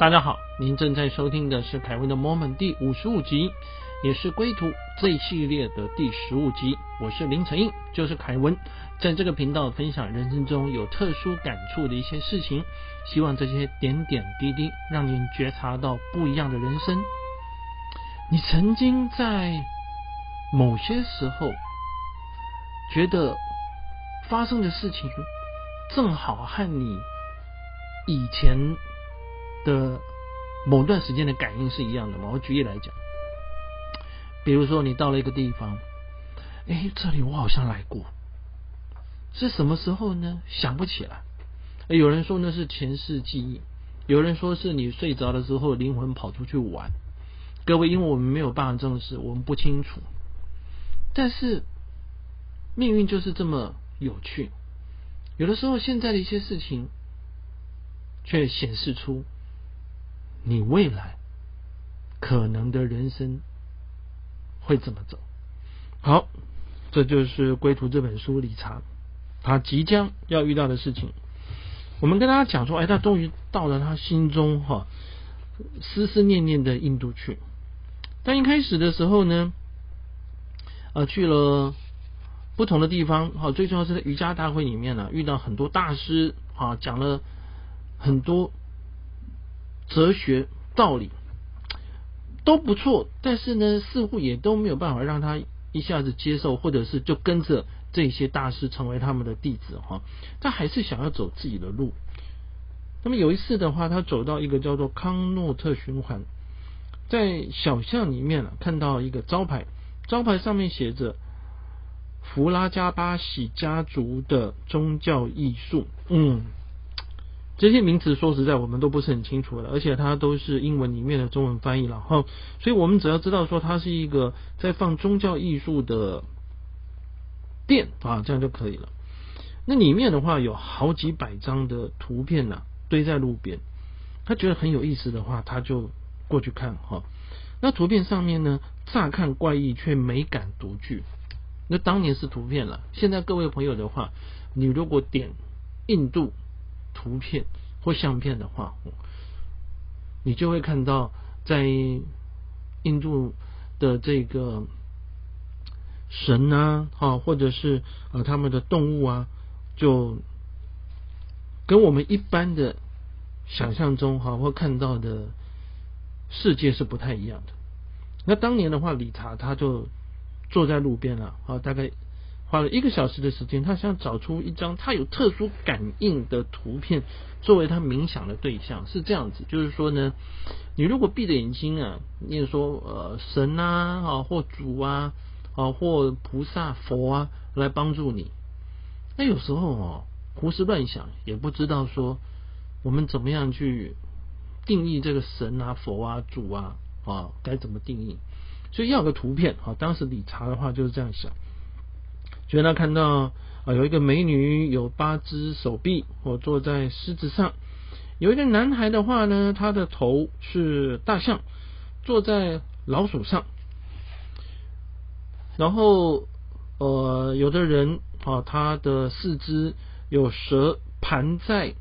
大家好，您正在收听的是凯文的 Moment 第五十五集，也是归途这一系列的第十五集。我是林成印，就是凯文，在这个频道分享人生中有特殊感触的一些事情，希望这些点点滴滴让您觉察到不一样的人生。你曾经在某些时候觉得发生的事情正好和你以前。的某段时间的感应是一样的嘛？我举例来讲，比如说你到了一个地方，哎，这里我好像来过，是什么时候呢？想不起来。有人说那是前世记忆，有人说是你睡着的时候灵魂跑出去玩。各位，因为我们没有办法证实，我们不清楚。但是命运就是这么有趣，有的时候现在的一些事情却显示出。你未来可能的人生会怎么走？好，这就是《归途》这本书理查他即将要遇到的事情。我们跟大家讲说，哎，他终于到了他心中哈思思念念的印度去。但一开始的时候呢，呃，去了不同的地方，好，最重要是在瑜伽大会里面呢，遇到很多大师啊，讲了很多。哲学道理都不错，但是呢，似乎也都没有办法让他一下子接受，或者是就跟着这些大师成为他们的弟子哈。他还是想要走自己的路。那么有一次的话，他走到一个叫做康诺特循环，在小巷里面啊看到一个招牌，招牌上面写着弗拉加巴喜家族的宗教艺术，嗯。这些名词说实在，我们都不是很清楚的，而且它都是英文里面的中文翻译了哈。所以我们只要知道说它是一个在放宗教艺术的店啊，这样就可以了。那里面的话有好几百张的图片呢，堆在路边。他觉得很有意思的话，他就过去看哈。那图片上面呢，乍看怪异却美感独具。那当年是图片了，现在各位朋友的话，你如果点印度。图片或相片的话，你就会看到在印度的这个神啊，哈，或者是呃他们的动物啊，就跟我们一般的想象中哈或看到的世界是不太一样的。那当年的话，理查他就坐在路边了，啊，大概。花了一个小时的时间，他想找出一张他有特殊感应的图片，作为他冥想的对象。是这样子，就是说呢，你如果闭着眼睛啊，念说呃神啊啊或主啊啊或菩萨佛啊来帮助你，那有时候哦胡思乱想，也不知道说我们怎么样去定义这个神啊佛啊主啊啊该怎么定义，所以要个图片啊。当时理查的话就是这样想。觉得他看到啊，有一个美女有八只手臂，我坐在狮子上；有一个男孩的话呢，他的头是大象，坐在老鼠上。然后呃，有的人啊，他的四肢有蛇盘在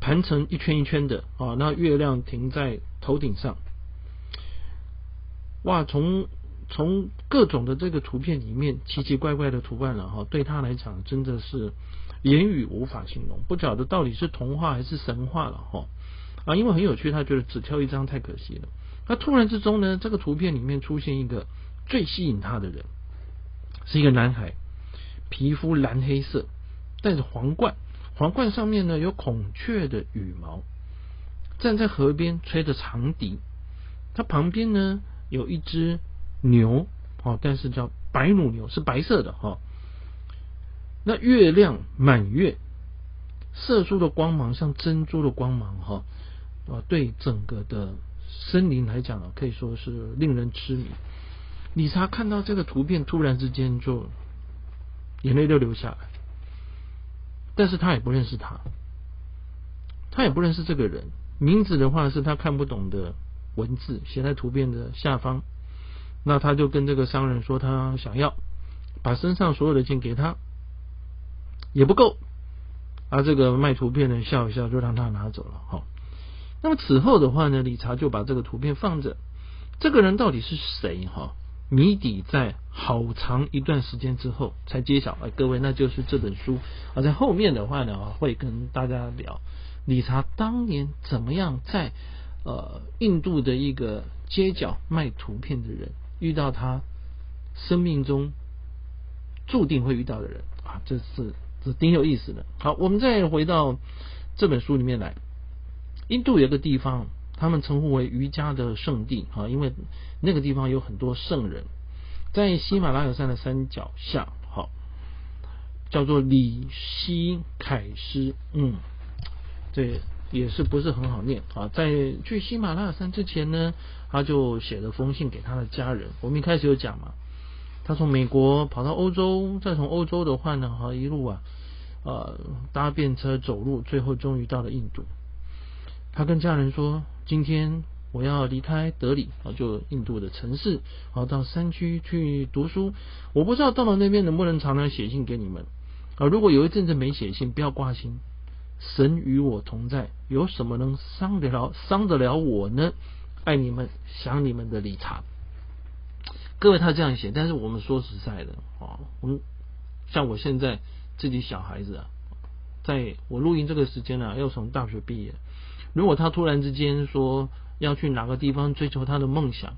盘成一圈一圈的啊，那月亮停在头顶上。哇，从从各种的这个图片里面，奇奇怪怪的图案了哈，对他来讲真的是言语无法形容，不晓得到底是童话还是神话了哈啊，因为很有趣，他觉得只挑一张太可惜了。那突然之中呢，这个图片里面出现一个最吸引他的人，是一个男孩，皮肤蓝黑色，戴着皇冠，皇冠上面呢有孔雀的羽毛，站在河边吹着长笛，他旁边呢有一只。牛，哦，但是叫白乳牛，是白色的哈。那月亮满月，射出的光芒像珍珠的光芒哈，啊，对整个的森林来讲可以说是令人痴迷。理查看到这个图片，突然之间就眼泪都流下来。但是他也不认识他，他也不认识这个人，名字的话是他看不懂的文字，写在图片的下方。那他就跟这个商人说，他想要把身上所有的钱给他，也不够。而这个卖图片的笑一笑，就让他拿走了。哈，那么此后的话呢，理查就把这个图片放着。这个人到底是谁？哈，谜底在好长一段时间之后才揭晓。哎，各位，那就是这本书。而在后面的话呢，会跟大家聊理查当年怎么样在呃印度的一个街角卖图片的人，遇到他生命中注定会遇到的人啊，这是这挺有意思的。好，我们再回到这本书里面来。印度有个地方。他们称呼为瑜伽的圣地啊，因为那个地方有很多圣人，在喜马拉雅山的山脚下，好，叫做里希凯斯，嗯，这也是不是很好念啊？在去喜马拉雅山之前呢，他就写了封信给他的家人。我们一开始有讲嘛，他从美国跑到欧洲，再从欧洲的话呢，哈，一路啊，呃，搭便车走路，最后终于到了印度。他跟家人说。今天我要离开德里啊，就印度的城市啊，到山区去读书。我不知道到了那边能不能常常写信给你们啊。如果有一阵子没写信，不要挂心。神与我同在，有什么能伤得了伤得了我呢？爱你们，想你们的理查。各位他这样写，但是我们说实在的啊，我们像我现在自己小孩子啊，在我录音这个时间呢，要从大学毕业。如果他突然之间说要去哪个地方追求他的梦想，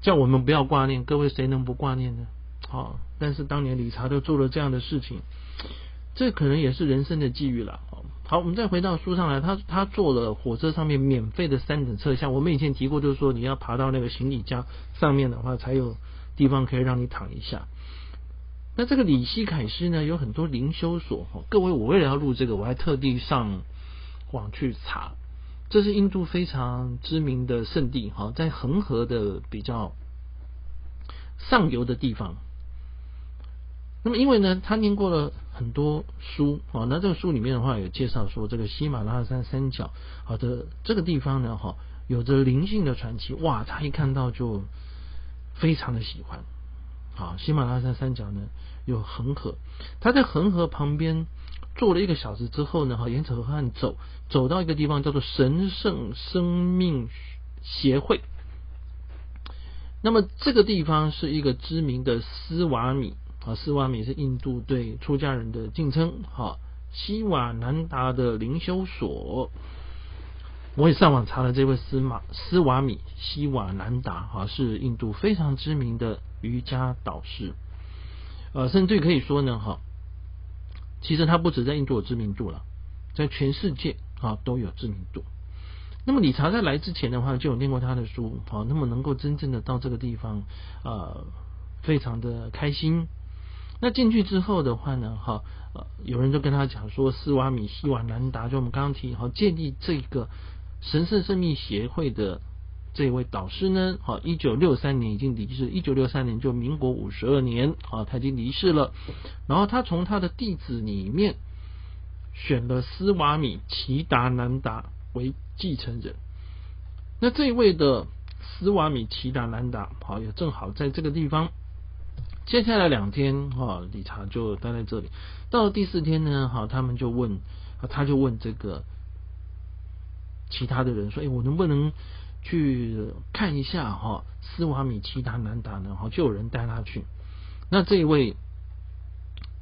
叫我们不要挂念，各位谁能不挂念呢？好，但是当年理查都做了这样的事情，这可能也是人生的际遇了。好，我们再回到书上来，他他坐了火车上面免费的三等车厢。我们以前提过，就是说你要爬到那个行李架上面的话，才有地方可以让你躺一下。那这个里希凯斯呢，有很多灵修所。各位，我为了要录这个，我还特地上。网去查，这是印度非常知名的圣地，哈，在恒河的比较上游的地方。那么，因为呢，他念过了很多书，啊，那这个书里面的话有介绍说，这个喜马拉雅山山脚，好的这个地方呢，哈，有着灵性的传奇，哇，他一看到就非常的喜欢。好，喜马拉雅山山脚呢有恒河，他在恒河旁边。坐了一个小时之后呢，哈，沿着河岸走，走到一个地方叫做神圣生命协会。那么这个地方是一个知名的斯瓦米啊，斯瓦米是印度对出家人的敬称，哈，西瓦南达的灵修所。我也上网查了这位斯马斯瓦米西瓦南达，哈，是印度非常知名的瑜伽导师，呃，甚至可以说呢，哈。其实他不止在印度有知名度了，在全世界啊都有知名度。那么理查在来之前的话就有念过他的书，好，那么能够真正的到这个地方，呃，非常的开心。那进去之后的话呢，哈，呃，有人就跟他讲说，斯瓦米希瓦南达，就我们刚刚提好建立这个神圣生命协会的。这位导师呢，哈，一九六三年已经离世，一九六三年就民国五十二年，啊，他已经离世了。然后他从他的弟子里面选了斯瓦米奇达南达为继承人。那这一位的斯瓦米奇达南达，好，也正好在这个地方。接下来两天，哈，理查就待在这里。到了第四天呢，哈，他们就问，他就问这个其他的人说：“哎，我能不能？”去看一下哈，斯瓦米奇达南达呢，哈，就有人带他去。那这位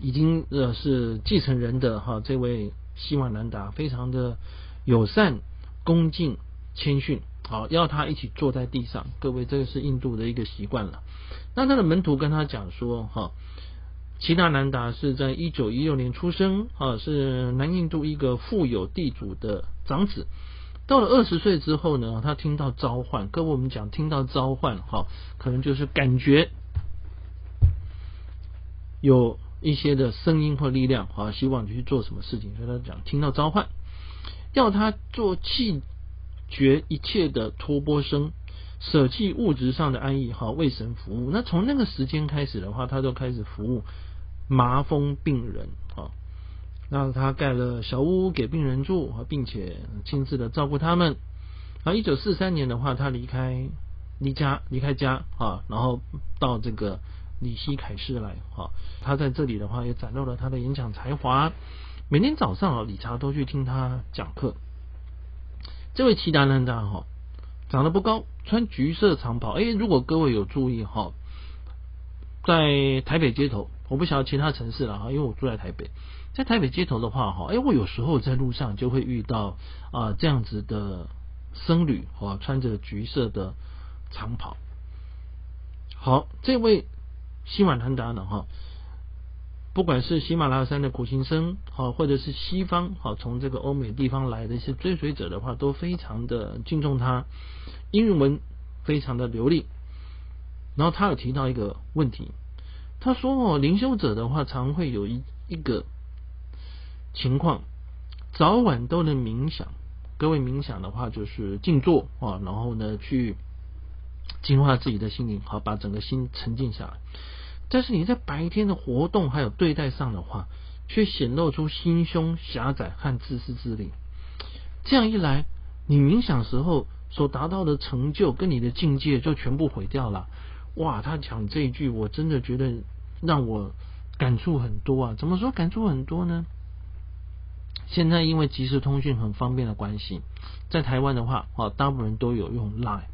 已经呃是继承人的哈，这位西瓦南达非常的友善、恭敬、谦逊，好，要他一起坐在地上。各位，这个是印度的一个习惯了。那他的门徒跟他讲说，哈，齐达南达是在一九一六年出生，啊，是南印度一个富有地主的长子。到了二十岁之后呢，他听到召唤。各位，我们讲听到召唤，哈，可能就是感觉有一些的声音或力量，啊，希望你去做什么事情。所以他讲听到召唤，要他做气绝一切的托钵声，舍弃物质上的安逸，哈，为神服务。那从那个时间开始的话，他就开始服务麻风病人，啊。让他盖了小屋给病人住，并且亲自的照顾他们。啊，一九四三年的话，他离开离家离开家啊，然后到这个里希凯市来啊。他在这里的话，也展露了他的演讲才华。每天早上啊，理查都去听他讲课。这位齐达南达哈，长得不高，穿橘色长袍。哎，如果各位有注意哈，在台北街头，我不晓得其他城市了哈，因为我住在台北，在台北街头的话哈，哎，我有时候在路上就会遇到啊这样子的僧侣哈，穿着橘色的长袍。好，这位西马南达呢哈。不管是喜马拉雅山的苦行僧，好，或者是西方，好，从这个欧美地方来的一些追随者的话，都非常的敬重他，英文非常的流利。然后他有提到一个问题，他说哦，灵修者的话，常会有一一个情况，早晚都能冥想。各位冥想的话，就是静坐啊，然后呢，去净化自己的心灵，好，把整个心沉静下来。但是你在白天的活动还有对待上的话，却显露出心胸狭窄和自私自利。这样一来，你冥想时候所达到的成就跟你的境界就全部毁掉了。哇，他讲这一句，我真的觉得让我感触很多啊！怎么说感触很多呢？现在因为即时通讯很方便的关系，在台湾的话，哦，大部分人都有用 Line。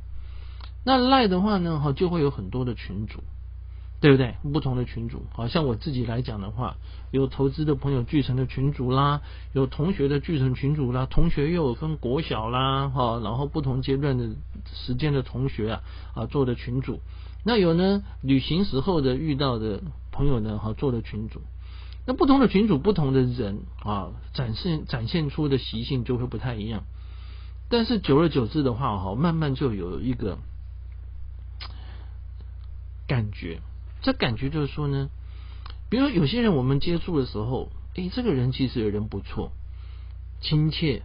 那 Line 的话呢，哈，就会有很多的群组。对不对？不同的群主，好像我自己来讲的话，有投资的朋友聚成的群主啦，有同学的聚成群主啦，同学又有分国小啦，哈，然后不同阶段的时间的同学啊，啊做的群主，那有呢旅行时候的遇到的朋友呢，哈做的群主，那不同的群主，不同的人啊，展现展现出的习性就会不太一样，但是久而久之的话，哈，慢慢就有一个感觉。这感觉就是说呢，比如有些人我们接触的时候，哎，这个人其实人不错，亲切、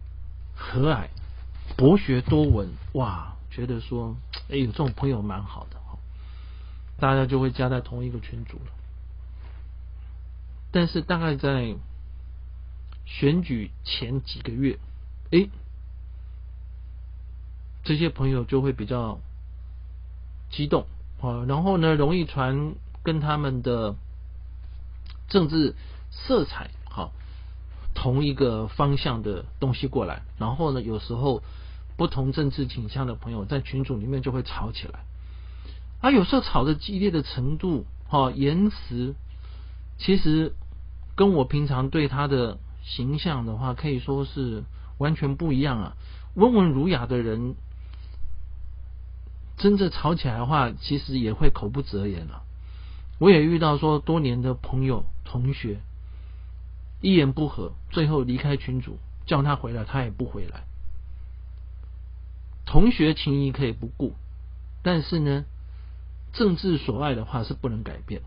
和蔼、博学多闻，哇，觉得说，哎，有这种朋友蛮好的哈，大家就会加在同一个群组了。但是大概在选举前几个月，哎，这些朋友就会比较激动啊，然后呢，容易传。跟他们的政治色彩好同一个方向的东西过来，然后呢，有时候不同政治倾向的朋友在群组里面就会吵起来，啊，有时候吵的激烈的程度，哈，言辞其实跟我平常对他的形象的话，可以说是完全不一样啊。温文儒雅的人，真正吵起来的话，其实也会口不择言了。我也遇到说多年的朋友同学一言不合，最后离开群主，叫他回来他也不回来。同学情谊可以不顾，但是呢，政治所爱的话是不能改变。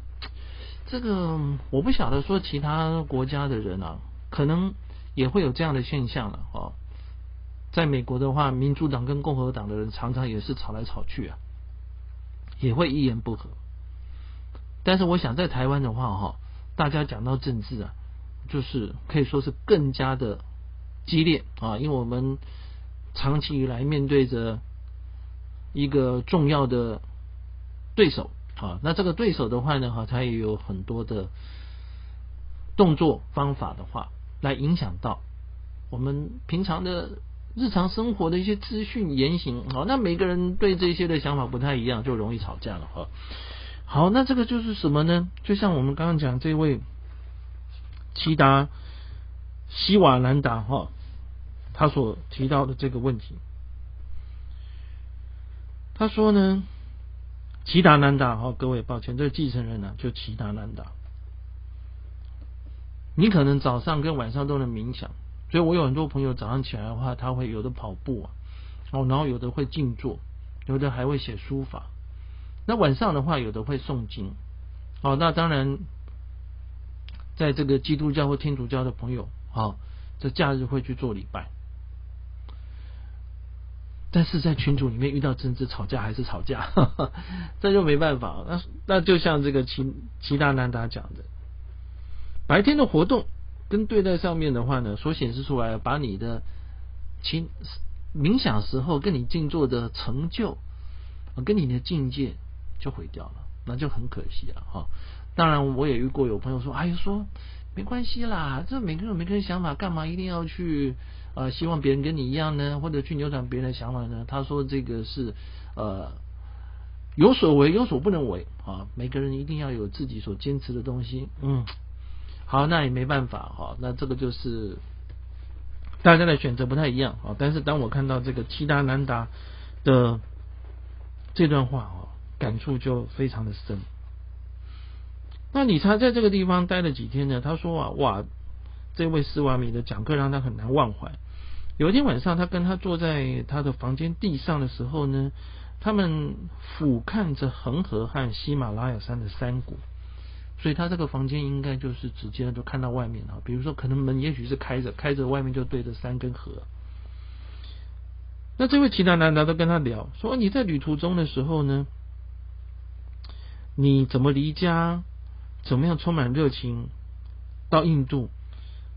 这个我不晓得说其他国家的人啊，可能也会有这样的现象了哦。在美国的话，民主党跟共和党的人常常也是吵来吵去啊，也会一言不合。但是我想在台湾的话，哈，大家讲到政治啊，就是可以说是更加的激烈啊，因为我们长期以来面对着一个重要的对手啊，那这个对手的话呢，哈，他也有很多的动作方法的话，来影响到我们平常的日常生活的一些资讯言行好，那每个人对这些的想法不太一样，就容易吵架了哈。好，那这个就是什么呢？就像我们刚刚讲这位齐达西瓦兰达哈，他所提到的这个问题，他说呢，齐达兰达哈，各位抱歉，这个继承人呢就齐达兰达，你可能早上跟晚上都能冥想，所以我有很多朋友早上起来的话，他会有的跑步啊，哦，然后有的会静坐，有的还会写书法。那晚上的话，有的会诵经，哦，那当然，在这个基督教或天主教的朋友，哦，在假日会去做礼拜，但是在群组里面遇到政治吵架还是吵架，这就没办法。那那就像这个齐齐大南达讲的，白天的活动跟对待上面的话呢，所显示出来，把你的清冥想时候跟你静坐的成就，跟你的境界。就毁掉了，那就很可惜了哈。当然，我也遇过有朋友说：“哎，说没关系啦，这每个人每个人想法，干嘛一定要去呃希望别人跟你一样呢？或者去扭转别人的想法呢？他说这个是呃有所为有所不能为啊，每个人一定要有自己所坚持的东西。嗯，好，那也没办法哈，那这个就是大家的选择不太一样啊。但是当我看到这个七大难达的这段话啊，感触就非常的深。那理查在这个地方待了几天呢？他说啊，哇，这位斯瓦米的讲课让他很难忘怀。有一天晚上，他跟他坐在他的房间地上的时候呢，他们俯瞰着恒河和喜马拉雅山的山谷，所以他这个房间应该就是直接就看到外面啊。比如说，可能门也许是开着，开着外面就对着山跟河。那这位其他男的都跟他聊说，你在旅途中的时候呢，你怎么离家？怎么样充满热情到印度，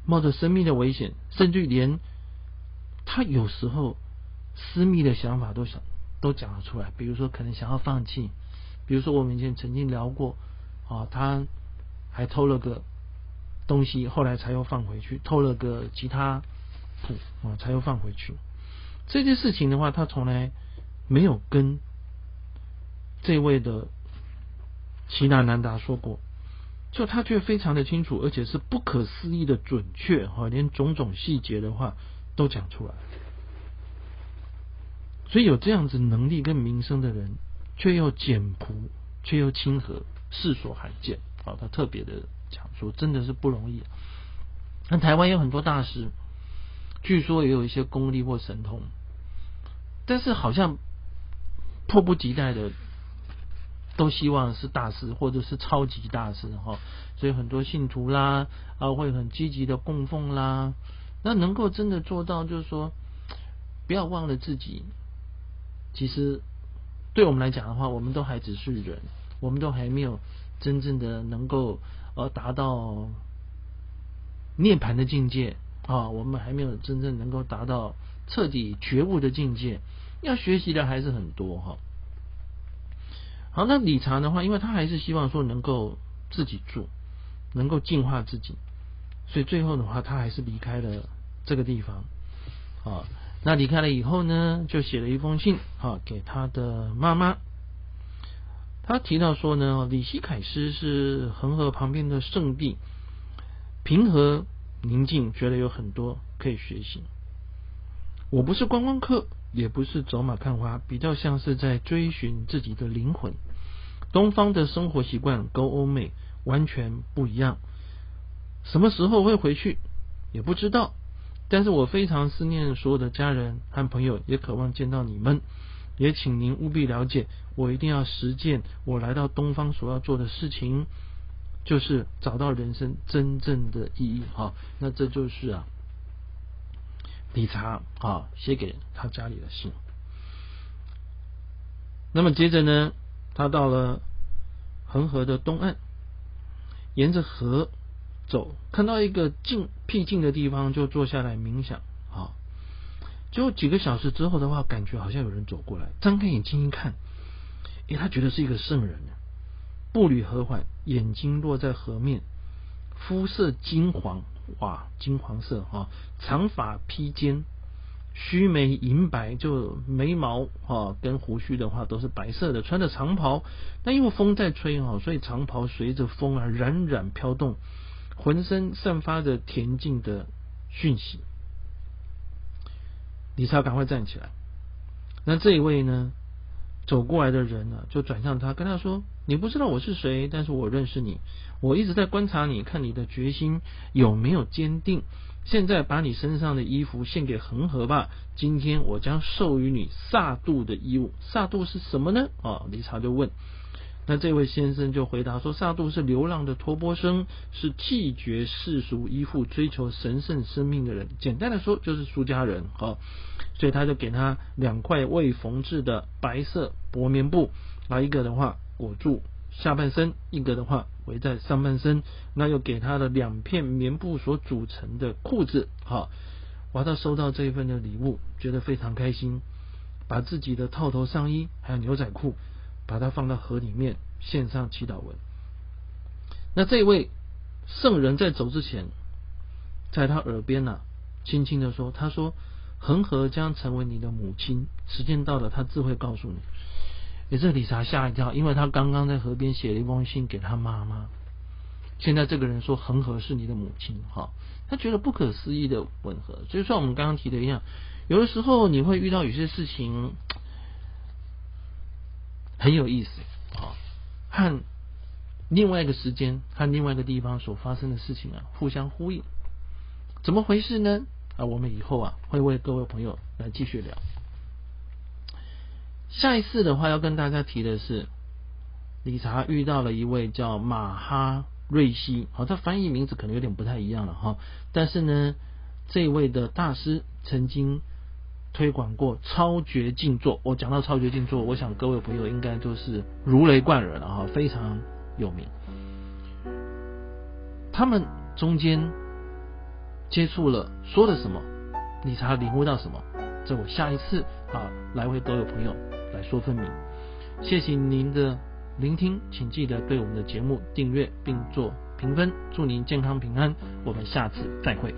冒着生命的危险，甚至连他有时候私密的想法都想都讲了出来。比如说，可能想要放弃。比如说，我们以前曾经聊过啊，他还偷了个东西，后来才又放回去，偷了个吉他谱啊，才又放回去。这件事情的话，他从来没有跟这位的齐纳南达说过。就他却非常的清楚，而且是不可思议的准确哈，连种种细节的话都讲出来。所以有这样子能力跟名声的人，却又简朴，却又亲和，世所罕见。啊，他特别的讲说，真的是不容易。那台湾有很多大师，据说也有一些功力或神通，但是好像迫不及待的。都希望是大师或者是超级大师哈，所以很多信徒啦啊会很积极的供奉啦，那能够真的做到就是说，不要忘了自己，其实对我们来讲的话，我们都还只是人，我们都还没有真正的能够呃达到涅盘的境界啊，我们还没有真正能够达到彻底觉悟的境界，要学习的还是很多哈。好，那理查的话，因为他还是希望说能够自己住，能够净化自己，所以最后的话，他还是离开了这个地方。啊，那离开了以后呢，就写了一封信啊给他的妈妈。他提到说呢，里希凯斯是恒河旁边的圣地，平和宁静，觉得有很多可以学习。我不是观光客。也不是走马看花，比较像是在追寻自己的灵魂。东方的生活习惯跟欧美完全不一样。什么时候会回去也不知道，但是我非常思念所有的家人和朋友，也渴望见到你们。也请您务必了解，我一定要实践我来到东方所要做的事情，就是找到人生真正的意义。哈，那这就是啊。理查啊，写给他家里的信。那么接着呢，他到了恒河的东岸，沿着河走，看到一个静僻静的地方，就坐下来冥想啊。就几个小时之后的话，感觉好像有人走过来，张开眼睛一看，诶，他觉得是一个圣人，步履和缓，眼睛落在河面，肤色金黄。哇，金黄色哈，长发披肩，须眉银白，就眉毛哈跟胡须的话都是白色的，穿着长袍，那因为风在吹哈，所以长袍随着风啊冉冉飘动，浑身散发着恬静的讯息。李超赶快站起来，那这一位呢？走过来的人呢，就转向他，跟他说：“你不知道我是谁，但是我认识你。我一直在观察你，看你的决心有没有坚定。现在把你身上的衣服献给恒河吧。今天我将授予你萨度的衣物。萨度是什么呢？啊，理查就问。那这位先生就回答说：萨杜是流浪的托钵生，是弃绝世俗依附、追求神圣生命的人。简单的说，就是出家人。好。”所以他就给他两块未缝制的白色薄棉布，啊，一个的话裹住下半身，一个的话围在上半身。那又给他的两片棉布所组成的裤子，好，哇，他收到这一份的礼物，觉得非常开心，把自己的套头上衣还有牛仔裤，把它放到河里面，献上祈祷文。那这位圣人在走之前，在他耳边呢，轻轻的说：“他说，恒河将成为你的母亲，时间到了，他自会告诉你。”也这理查吓一跳，因为他刚刚在河边写了一封信给他妈妈。现在这个人说恒河是你的母亲，哈，他觉得不可思议的吻合。就像我们刚刚提的一样，有的时候你会遇到有些事情很有意思啊，和另外一个时间和另外一个地方所发生的事情啊互相呼应，怎么回事呢？啊，我们以后啊会为各位朋友来继续聊。下一次的话要跟大家提的是，理查遇到了一位叫马哈瑞西，好，他翻译名字可能有点不太一样了哈，但是呢，这位的大师曾经推广过超绝静坐。我讲到超绝静坐，我想各位朋友应该都是如雷贯耳了哈，非常有名。他们中间接触了，说了什么？你才领悟到什么？这我下一次啊来回都有朋友。来说分明，谢谢您的聆听，请记得对我们的节目订阅并做评分，祝您健康平安，我们下次再会。